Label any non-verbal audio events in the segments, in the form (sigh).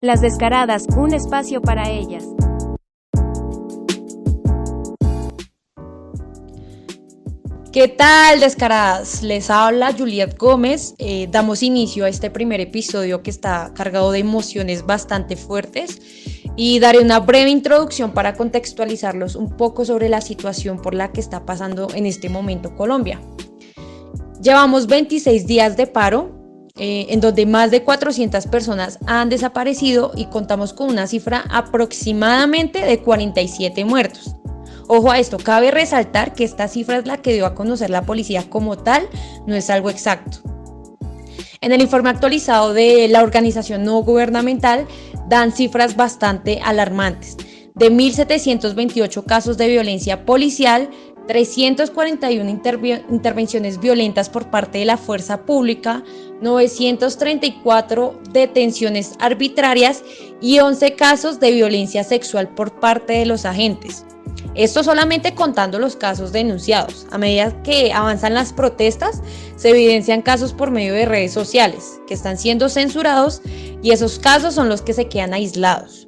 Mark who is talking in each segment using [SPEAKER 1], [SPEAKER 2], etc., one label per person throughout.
[SPEAKER 1] Las Descaradas, un espacio para ellas.
[SPEAKER 2] ¿Qué tal, descaradas? Les habla Juliet Gómez. Eh, damos inicio a este primer episodio que está cargado de emociones bastante fuertes y daré una breve introducción para contextualizarlos un poco sobre la situación por la que está pasando en este momento Colombia. Llevamos 26 días de paro, eh, en donde más de 400 personas han desaparecido y contamos con una cifra aproximadamente de 47 muertos. Ojo a esto, cabe resaltar que esta cifra es la que dio a conocer la policía como tal, no es algo exacto. En el informe actualizado de la organización no gubernamental dan cifras bastante alarmantes. De 1.728 casos de violencia policial, 341 intervenciones violentas por parte de la fuerza pública, 934 detenciones arbitrarias y 11 casos de violencia sexual por parte de los agentes. Esto solamente contando los casos denunciados. A medida que avanzan las protestas, se evidencian casos por medio de redes sociales que están siendo censurados y esos casos son los que se quedan aislados.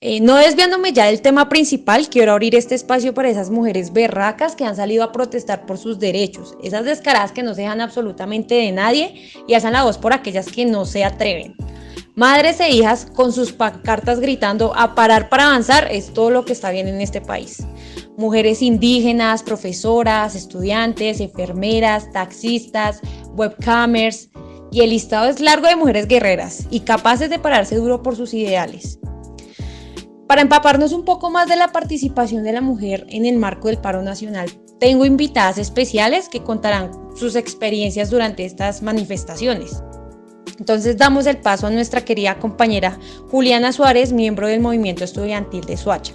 [SPEAKER 2] Eh, no desviándome ya del tema principal, quiero abrir este espacio para esas mujeres berracas que han salido a protestar por sus derechos, esas descaradas que no se dejan absolutamente de nadie y hacen la voz por aquellas que no se atreven. Madres e hijas con sus pancartas gritando a parar para avanzar es todo lo que está bien en este país. Mujeres indígenas, profesoras, estudiantes, enfermeras, taxistas, webcamers, y el listado es largo de mujeres guerreras y capaces de pararse duro por sus ideales. Para empaparnos un poco más de la participación de la mujer en el marco del paro nacional, tengo invitadas especiales que contarán sus experiencias durante estas manifestaciones. Entonces damos el paso a nuestra querida compañera Juliana Suárez, miembro del movimiento estudiantil de Suacha.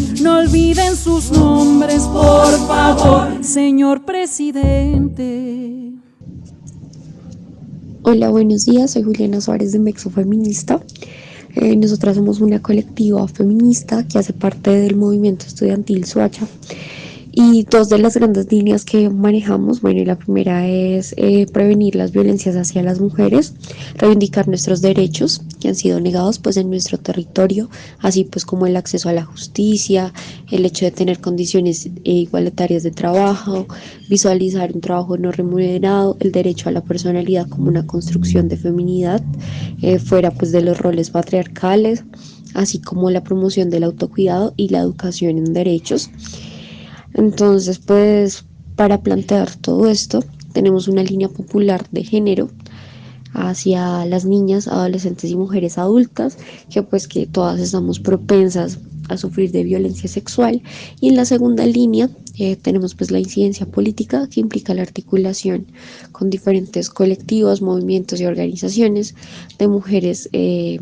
[SPEAKER 3] No olviden sus nombres, por favor, señor presidente.
[SPEAKER 4] Hola, buenos días. Soy Juliana Suárez de Mexo Feminista. Eh, nosotras somos una colectiva feminista que hace parte del movimiento estudiantil Suacha. Y dos de las grandes líneas que manejamos, bueno, la primera es eh, prevenir las violencias hacia las mujeres, reivindicar nuestros derechos que han sido negados pues en nuestro territorio, así pues como el acceso a la justicia, el hecho de tener condiciones eh, igualitarias de trabajo, visualizar un trabajo no remunerado, el derecho a la personalidad como una construcción de feminidad, eh, fuera pues de los roles patriarcales, así como la promoción del autocuidado y la educación en derechos. Entonces, pues para plantear todo esto, tenemos una línea popular de género hacia las niñas, adolescentes y mujeres adultas, que pues que todas estamos propensas a sufrir de violencia sexual. Y en la segunda línea eh, tenemos pues la incidencia política que implica la articulación con diferentes colectivos, movimientos y organizaciones de mujeres eh,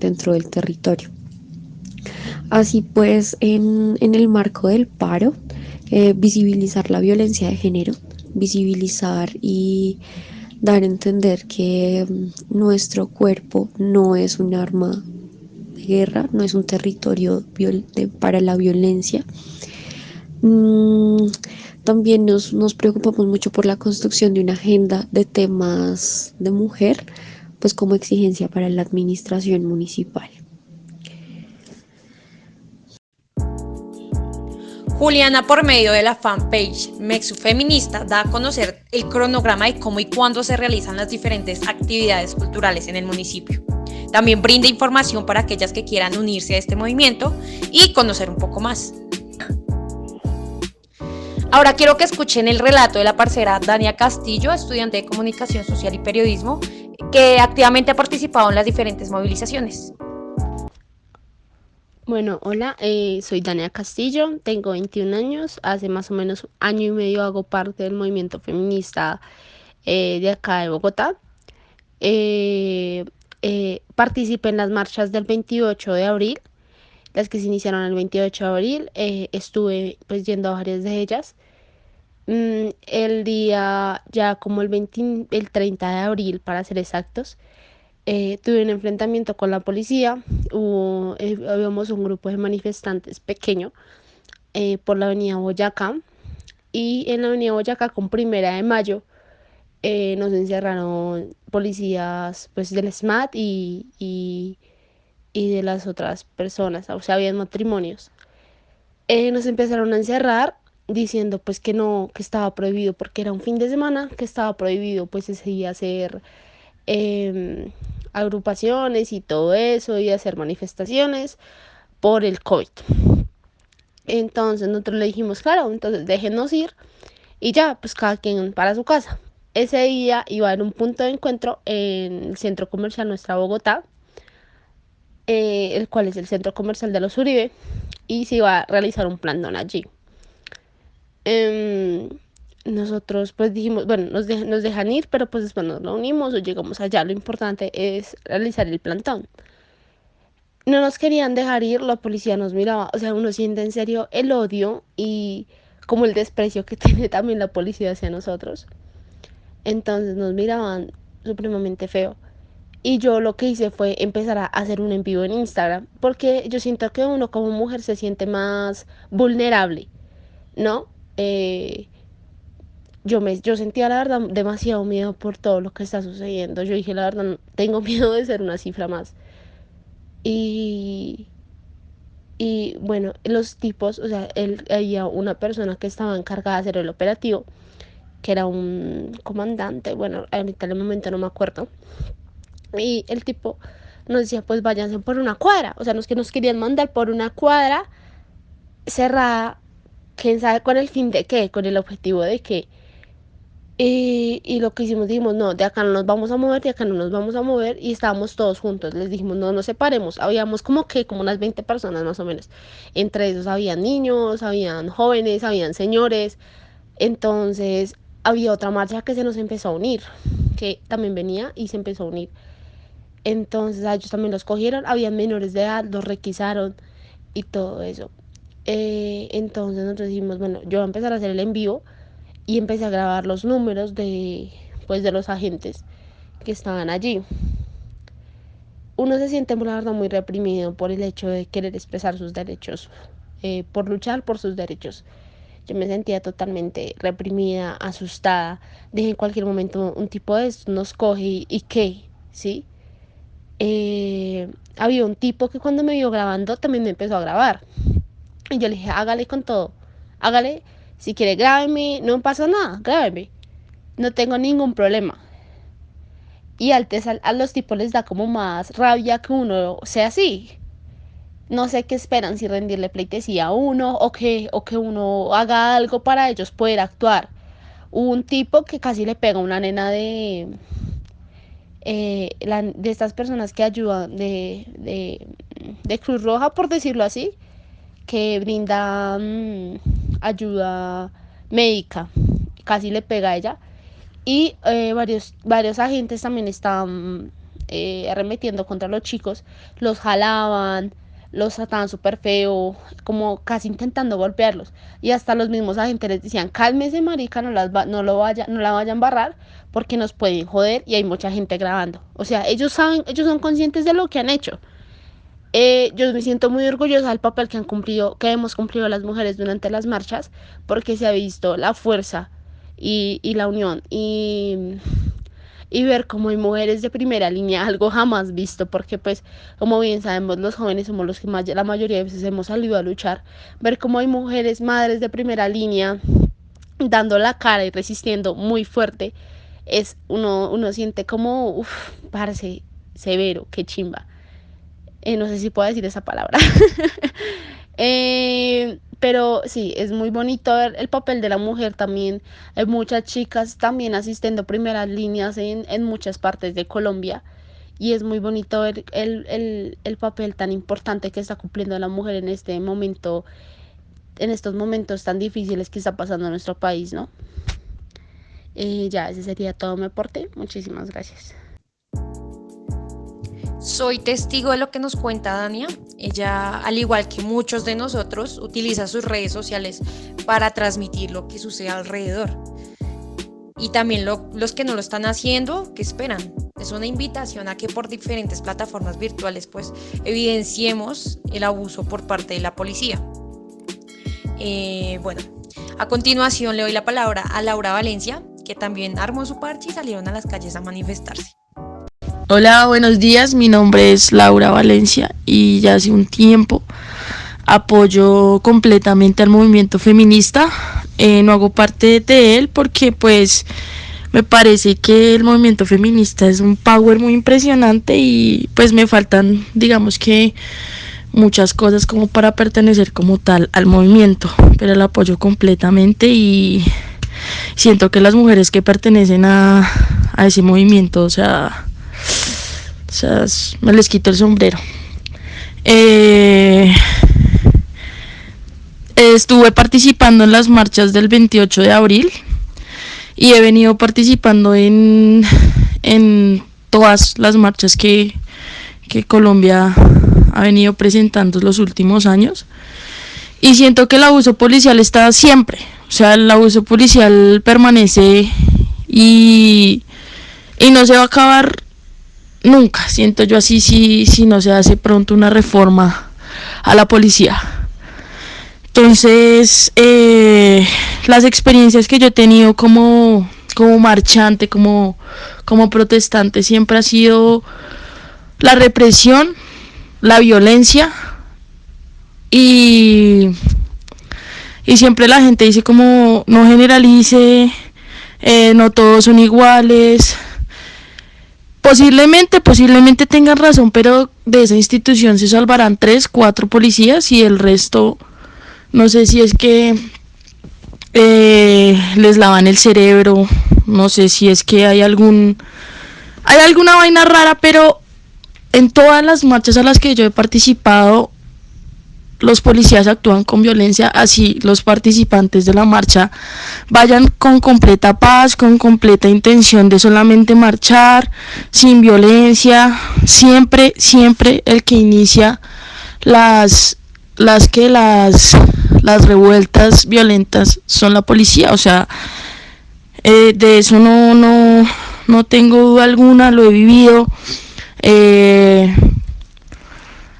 [SPEAKER 4] dentro del territorio. Así pues, en, en el marco del paro, eh, visibilizar la violencia de género, visibilizar y dar a entender que mm, nuestro cuerpo no es un arma de guerra, no es un territorio para la violencia. Mm, también nos, nos preocupamos mucho por la construcción de una agenda de temas de mujer, pues como exigencia para la administración municipal.
[SPEAKER 2] Juliana, por medio de la fanpage Mexu Feminista, da a conocer el cronograma de cómo y cuándo se realizan las diferentes actividades culturales en el municipio. También brinda información para aquellas que quieran unirse a este movimiento y conocer un poco más. Ahora quiero que escuchen el relato de la parcera Dania Castillo, estudiante de Comunicación Social y Periodismo, que activamente ha participado en las diferentes movilizaciones.
[SPEAKER 5] Bueno, hola, eh, soy Dania Castillo, tengo 21 años, hace más o menos año y medio hago parte del movimiento feminista eh, de acá de Bogotá. Eh, participé en las marchas del 28 de abril, las que se iniciaron el 28 de abril, estuve pues yendo a varias de ellas. Mm, el día ya como el, 20, el 30 de abril, para ser exactos, eh, tuve un enfrentamiento con la policía, hubo, eh, habíamos un grupo de manifestantes pequeño eh, por la avenida Boyacá y en la avenida Boyacá con primera de mayo nos encerraron policías pues del SMAT y, y, de las otras personas, o sea, habían matrimonios. nos empezaron a encerrar diciendo pues que no, que estaba prohibido porque era un fin de semana, que estaba prohibido pues ese día hacer eh, agrupaciones y todo eso y hacer manifestaciones por el COVID. Entonces nosotros le dijimos, claro, entonces déjenos ir y ya, pues cada quien para su casa. Ese día iba a haber un punto de encuentro en el centro comercial Nuestra Bogotá, eh, el cual es el centro comercial de los Uribe, y se iba a realizar un plantón allí. Em, nosotros pues dijimos, bueno, nos, nos dejan ir, pero pues después nos unimos o llegamos allá. Lo importante es realizar el plantón. No nos querían dejar ir, la policía nos miraba, o sea, uno siente en serio el odio y como el desprecio que (laughs) tiene también la policía hacia nosotros. Entonces nos miraban supremamente feo. Y yo lo que hice fue empezar a hacer un en vivo en Instagram, porque yo siento que uno como mujer se siente más vulnerable, ¿no? Eh, yo, me, yo sentía la verdad demasiado miedo por todo lo que está sucediendo. Yo dije, la verdad, tengo (laughs) miedo de ser una cifra más. Y, y bueno, los tipos, o sea, él, había una persona que estaba encargada de hacer el operativo, que era un comandante, bueno, ahorita en el momento no me acuerdo. Y el tipo nos decía, pues váyanse por una cuadra. O sea, nos que nos querían mandar por una cuadra cerrada, quién sabe con el fin de qué, con el objetivo de qué y, y, lo que hicimos, dijimos, no, de acá no nos vamos a mover, de acá no nos vamos a mover, y estábamos todos juntos. Les dijimos, no nos separemos. Habíamos como que, como unas 20 personas más o menos. Entre esos habían niños, habían jóvenes, habían señores. Entonces, había otra marcha que se nos empezó a unir, que también venía y se empezó a unir. Entonces, a ellos también los cogieron, habían menores de edad, los requisaron y todo eso. Eh, entonces, nosotros dijimos, bueno, yo voy a empezar a hacer el envío y empecé a grabar los números de, pues, de los agentes que estaban allí. Uno se siente, muy reprimido por el hecho de querer expresar sus derechos, eh, por luchar por sus derechos. Yo me sentía totalmente reprimida, asustada. Dije en cualquier momento un tipo de esto nos coge y, qué, ¿sí? Eh, había un tipo que cuando me vio grabando también me empezó a grabar. Y yo le dije, hágale con todo, hágale si quiere, grábeme, no pasa nada, grábeme. No tengo ningún problema. Y al a los tipos les da como más rabia que uno sea así. No sé qué esperan, si rendirle pleitesía a uno o que, o que uno haga algo para ellos poder actuar. un tipo que casi le pega a una nena de, eh, de estas personas que ayudan de, de, de, Cruz Roja, por decirlo así, que brinda ayuda médica, casi le pega a ella. Y eh, varios, varios agentes también estaban eh, arremetiendo contra los chicos, los jalaban, los trataban súper feo, como casi intentando golpearlos. Y hasta los mismos agentes les decían, cálmese marica, no, las no, lo vaya, no la vayan a barrar porque nos pueden joder y hay mucha gente grabando. O sea, ellos saben, ellos son conscientes de lo que han hecho. Eh, yo me siento muy orgullosa del papel que han cumplido, que hemos cumplido las mujeres durante las marchas, porque se ha visto la fuerza y, la unión y, ver cómo hay mujeres de primera línea, algo jamás visto, porque pues como bien sabemos los jóvenes somos los que más, la mayoría de veces hemos salido a luchar, ver cómo hay mujeres, madres de primera línea, dando la cara y resistiendo muy fuerte, es uno, uno siente como, uff, parece severo, qué chimba. Eh, no sé si puedo decir esa palabra. (laughs) Eh, pero sí, es muy bonito ver el papel de la mujer también. Hay muchas chicas también asistiendo primeras líneas en, en muchas partes de Colombia y es muy bonito ver el, el, el, papel tan importante que está cumpliendo la mujer en este momento, en estos momentos tan difíciles que está pasando en nuestro país, ¿no? Eh, ya, ese sería todo mi aporte. Muchísimas gracias.
[SPEAKER 2] Soy testigo de lo que nos cuenta Dania. Ella, al igual que muchos de nosotros, utiliza sus redes sociales para transmitir lo que sucede alrededor. Y también los que no lo están haciendo, ¿qué esperan? Es una invitación a que por diferentes plataformas virtuales pues evidenciemos el abuso por parte de la policía. Eh, bueno, a continuación le doy la palabra a Laura Valencia, que también armó su parche y salieron a las calles a manifestarse.
[SPEAKER 6] Hola, buenos días. Mi nombre es Laura Valencia y ya hace un tiempo apoyo completamente al movimiento feminista. Eh, no hago parte de él porque pues me parece que el movimiento feminista es un power muy impresionante y pues me faltan digamos que muchas cosas como para pertenecer como tal al movimiento, pero el apoyo completamente y siento que las mujeres que pertenecen a, a ese movimiento, o sea, o sea, me les quito el sombrero. Eh, estuve participando en las marchas del 28 de abril y he venido participando en, en todas las marchas que, que Colombia ha venido presentando los últimos años. Y siento que el abuso policial está siempre. O sea, el abuso policial permanece y, y no se va a acabar nunca, siento yo así, si, si no se hace pronto una reforma a la policía. Entonces, eh, las experiencias que yo he tenido como, como marchante, como, como protestante, siempre ha sido la represión, la violencia y, y siempre la gente dice como no generalice, eh, no todos son iguales, Posiblemente, posiblemente tengan razón, pero de esa institución se salvarán tres, cuatro policías y el resto, no sé si es que eh, les lavan el cerebro, no sé si es que hay algún, hay alguna vaina rara, pero en todas las marchas a las que yo he participado, los policías actúan con violencia, así los participantes de la marcha vayan con completa paz, con completa intención de solamente marchar, sin violencia, siempre, siempre el que inicia las, las que las, las revueltas violentas son la policía, o sea, eh, de eso no, no, no tengo duda alguna, lo he vivido. Eh,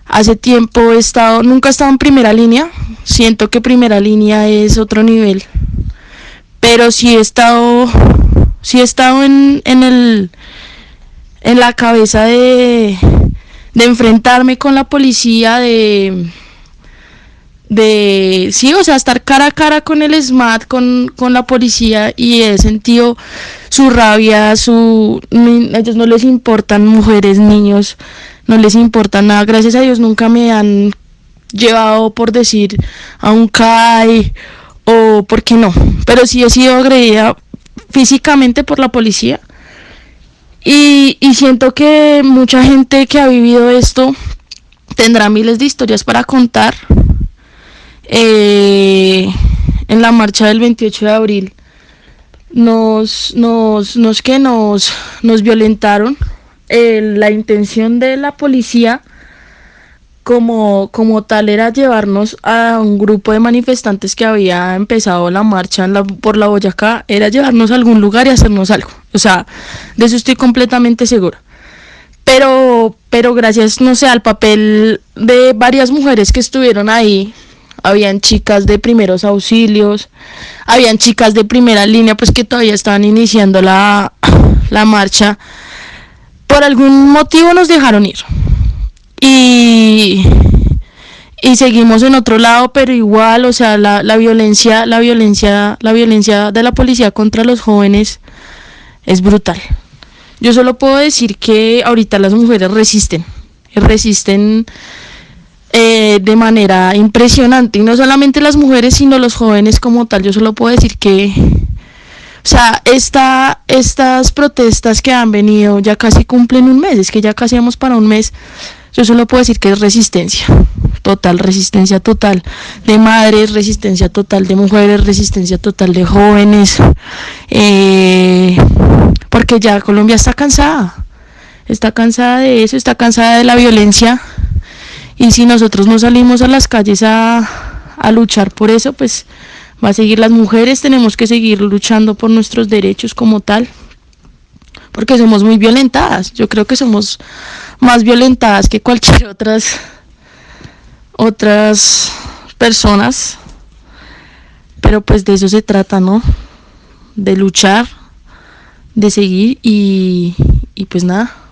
[SPEAKER 6] Hace tiempo he estado, nunca he estado en primera línea, siento que primera línea es otro nivel, pero sí he estado, sí he estado en, en el, en la cabeza de, de enfrentarme con la policía, de, de, sí, o sea, estar cara a cara con el SMAT, con, con la policía y he sentido su rabia, su, ellos no les importan mujeres, niños, no les importa nada. Gracias a Dios nunca me han llevado por decir a un CAI o por qué no. Pero sí he sido agredida físicamente por la policía. Y, siento que mucha gente que ha vivido esto tendrá miles de historias para contar. Eh, en la marcha del 28 de abril nos, nos, nos que nos, nos violentaron la intención de la policía como, como tal era llevarnos a un grupo de manifestantes que había empezado la marcha por la Boyacá, era llevarnos a algún lugar y hacernos algo. O sea, de eso estoy completamente segura. Pero, pero gracias, no sé, al papel de varias mujeres que estuvieron ahí, habían chicas de primeros auxilios, habían chicas de primera línea, pues que todavía estaban iniciando la, la marcha por algún motivo nos dejaron ir. Y, y seguimos en otro lado, pero igual, o sea, la, la violencia, la violencia, la violencia de la policía contra los jóvenes es brutal. Yo solo puedo decir que ahorita las mujeres resisten, resisten eh, de manera impresionante. Y no solamente las mujeres, sino los jóvenes como tal. Yo solo puedo decir que, o sea, esta, estas protestas que han venido ya casi cumplen un mes, es que ya casi vamos para un mes. Yo solo puedo decir que es resistencia, total, resistencia total de madres, resistencia total de mujeres, resistencia total de jóvenes, eh, porque ya Colombia está cansada, está cansada de eso, está cansada de la violencia y si nosotros no salimos a las calles a, a luchar por eso, pues va a seguir las mujeres, tenemos que seguir luchando por nuestros derechos como tal, porque somos muy violentadas, yo creo que somos más violentadas que cualquier (laughs) otras otras personas, pero pues de eso se trata, ¿no? De luchar, de seguir y, y pues nada.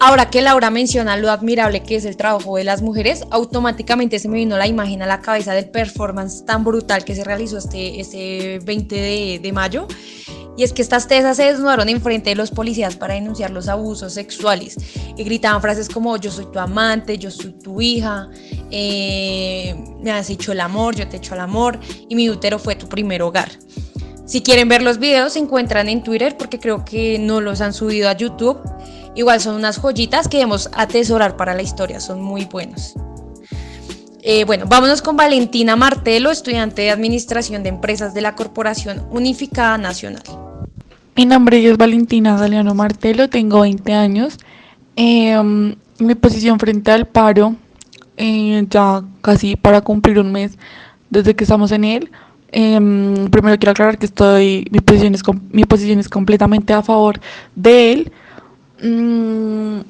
[SPEAKER 2] Ahora que Laura menciona lo admirable que es el trabajo de las mujeres, automáticamente se me vino la imagen a la cabeza del performance tan brutal que se realizó este, este 20 de, mayo. Y es que estas tesas se desnudaron enfrente de los policías para denunciar los abusos sexuales y gritaban frases como yo soy tu amante, yo soy tu hija, eh, me has hecho el amor, yo te he hecho el amor y mi útero fue tu primer hogar. Si quieren ver los videos se encuentran en Twitter porque creo que no los han subido a YouTube. Igual son unas joyitas que debemos atesorar para la historia, son muy buenos. Eh, bueno, vámonos con Valentina Martelo, estudiante de Administración de Empresas de la Corporación Unificada Nacional.
[SPEAKER 7] Mi nombre es Valentina Galeano Martelo, tengo 20 años. Eh, mi posición frente al paro, eh, ya casi para cumplir un mes desde que estamos en él. Eh, primero quiero aclarar que estoy, mi posición es, mi posición es completamente a favor de él. Mm,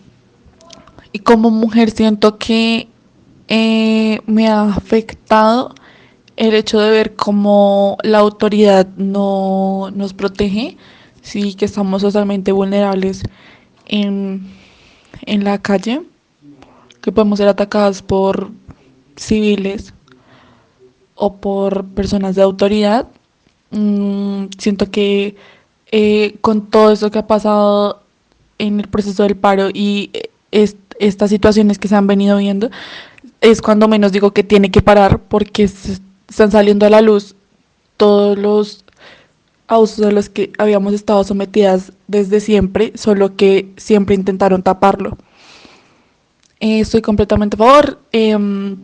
[SPEAKER 7] y como mujer siento que eh, me ha afectado el hecho de ver cómo la autoridad no nos protege, sí que estamos totalmente vulnerables en, en la calle, que podemos ser atacadas por civiles o por personas de autoridad. Mm, siento que eh, con todo eso que ha pasado en el proceso del paro y eh, estas situaciones que se han venido viendo, es cuando menos digo que tiene que parar porque están saliendo a la luz todos los abusos a los que habíamos estado sometidas desde siempre, solo que siempre intentaron taparlo. Eh, estoy completamente a favor. Em,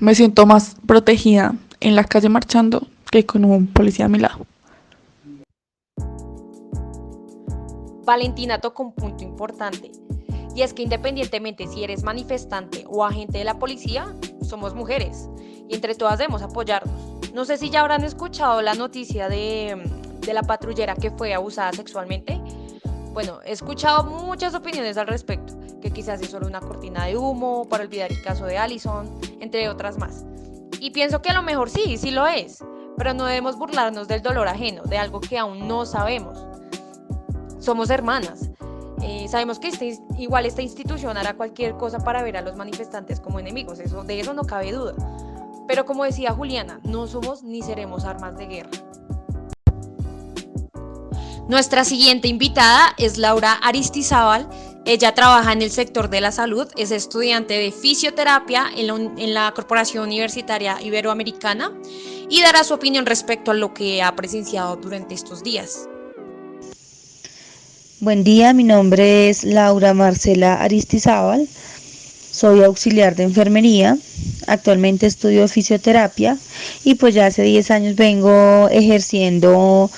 [SPEAKER 7] me siento más protegida en la calle marchando que con un policía a mi lado.
[SPEAKER 2] Valentina tocó un punto importante, y es que independientemente si eres manifestante o agente de la policía, somos mujeres, y entre todas debemos apoyarnos. No sé si ya habrán escuchado la noticia de, de la patrullera que fue abusada sexualmente. Bueno, he escuchado muchas opiniones al respecto, que quizás es solo una cortina de humo para olvidar el caso de Allison, entre otras más. Y pienso que a lo mejor sí, sí lo es, pero no debemos burlarnos del dolor ajeno, de algo que aún no sabemos somos hermanas. Eh, sabemos que este, igual esta institución hará cualquier cosa para ver a los manifestantes como enemigos, eso, de eso no cabe duda. Pero como decía Juliana, no somos ni seremos armas de guerra. Nuestra siguiente invitada es Laura Aristizábal. Ella trabaja en el sector de la salud, es estudiante de fisioterapia en la, Corporación Universitaria Iberoamericana y dará su opinión respecto a lo que ha presenciado durante estos días.
[SPEAKER 8] Buen día, mi nombre es Laura Marcela Aristizábal, soy auxiliar de enfermería, actualmente estudio fisioterapia y pues ya hace 10 años vengo ejerciendo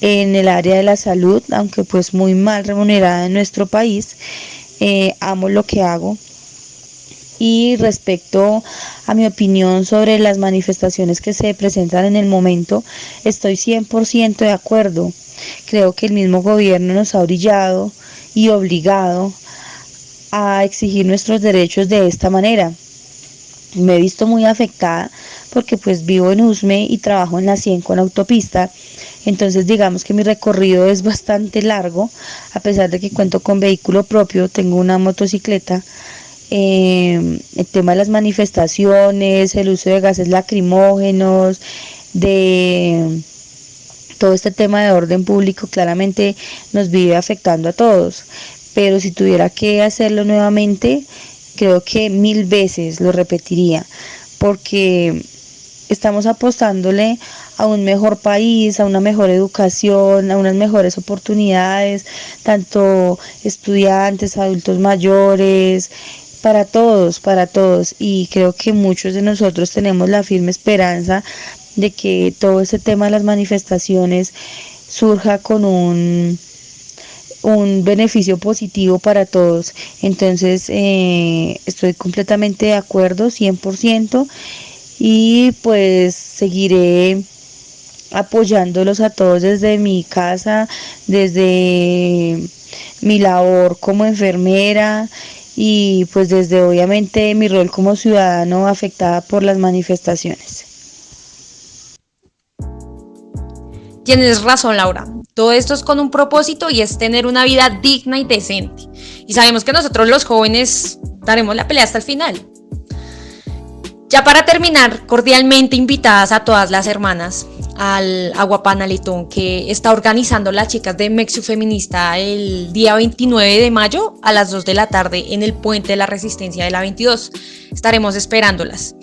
[SPEAKER 8] en el área de la salud, aunque pues muy mal remunerada en nuestro país, eh, amo lo que hago. Y respecto a mi opinión sobre las manifestaciones que se presentan en el momento, estoy 100% de acuerdo. Creo que el mismo gobierno nos ha brillado y obligado a exigir nuestros derechos de esta manera. Me he visto muy afectada porque pues vivo en Usme y trabajo en la 100 con autopista. Entonces digamos que mi recorrido es bastante largo, a pesar de que cuento con vehículo propio, tengo una motocicleta. Eh, el tema de las manifestaciones, el uso de gases lacrimógenos, de todo este tema de orden público claramente nos vive afectando a todos. pero si tuviera que hacerlo nuevamente, creo que mil veces lo repetiría, porque estamos apostándole a un mejor país, a una mejor educación, a unas mejores oportunidades, tanto estudiantes, adultos mayores, para todos, para todos. Y creo que muchos de nosotros tenemos la firme esperanza de que todo ese tema de las manifestaciones surja con un un beneficio positivo para todos. Entonces, eh, estoy completamente de acuerdo, 100%, y pues seguiré apoyándolos a todos desde mi casa, desde mi labor como enfermera y pues desde obviamente mi rol como ciudadano afectada por las manifestaciones.
[SPEAKER 2] Tienes razón, Laura. Todo esto es con un propósito y es tener una vida digna y decente. Y sabemos que nosotros los jóvenes daremos la pelea hasta el final. Ya para terminar, cordialmente invitadas a todas las hermanas al Aguapanalitón que está organizando las chicas de Mexio Feminista el día 29 de mayo a las 2 de la tarde en el Puente de la Resistencia de la 22. Estaremos esperándolas.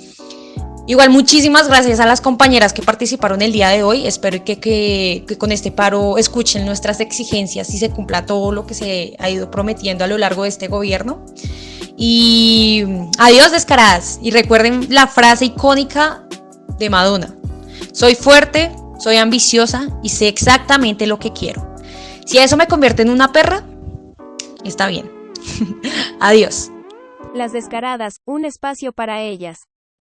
[SPEAKER 2] Igual muchísimas gracias a las compañeras que participaron el día de hoy. Espero que, que, con este paro escuchen nuestras exigencias y se cumpla todo lo que se ha ido prometiendo a lo largo de este gobierno. Y adiós descaradas. Y recuerden la frase icónica de Madonna. Soy fuerte, soy ambiciosa y sé exactamente lo que quiero. Si eso me convierte en una perra, está bien. (laughs) adiós.
[SPEAKER 1] Las descaradas, un espacio para ellas.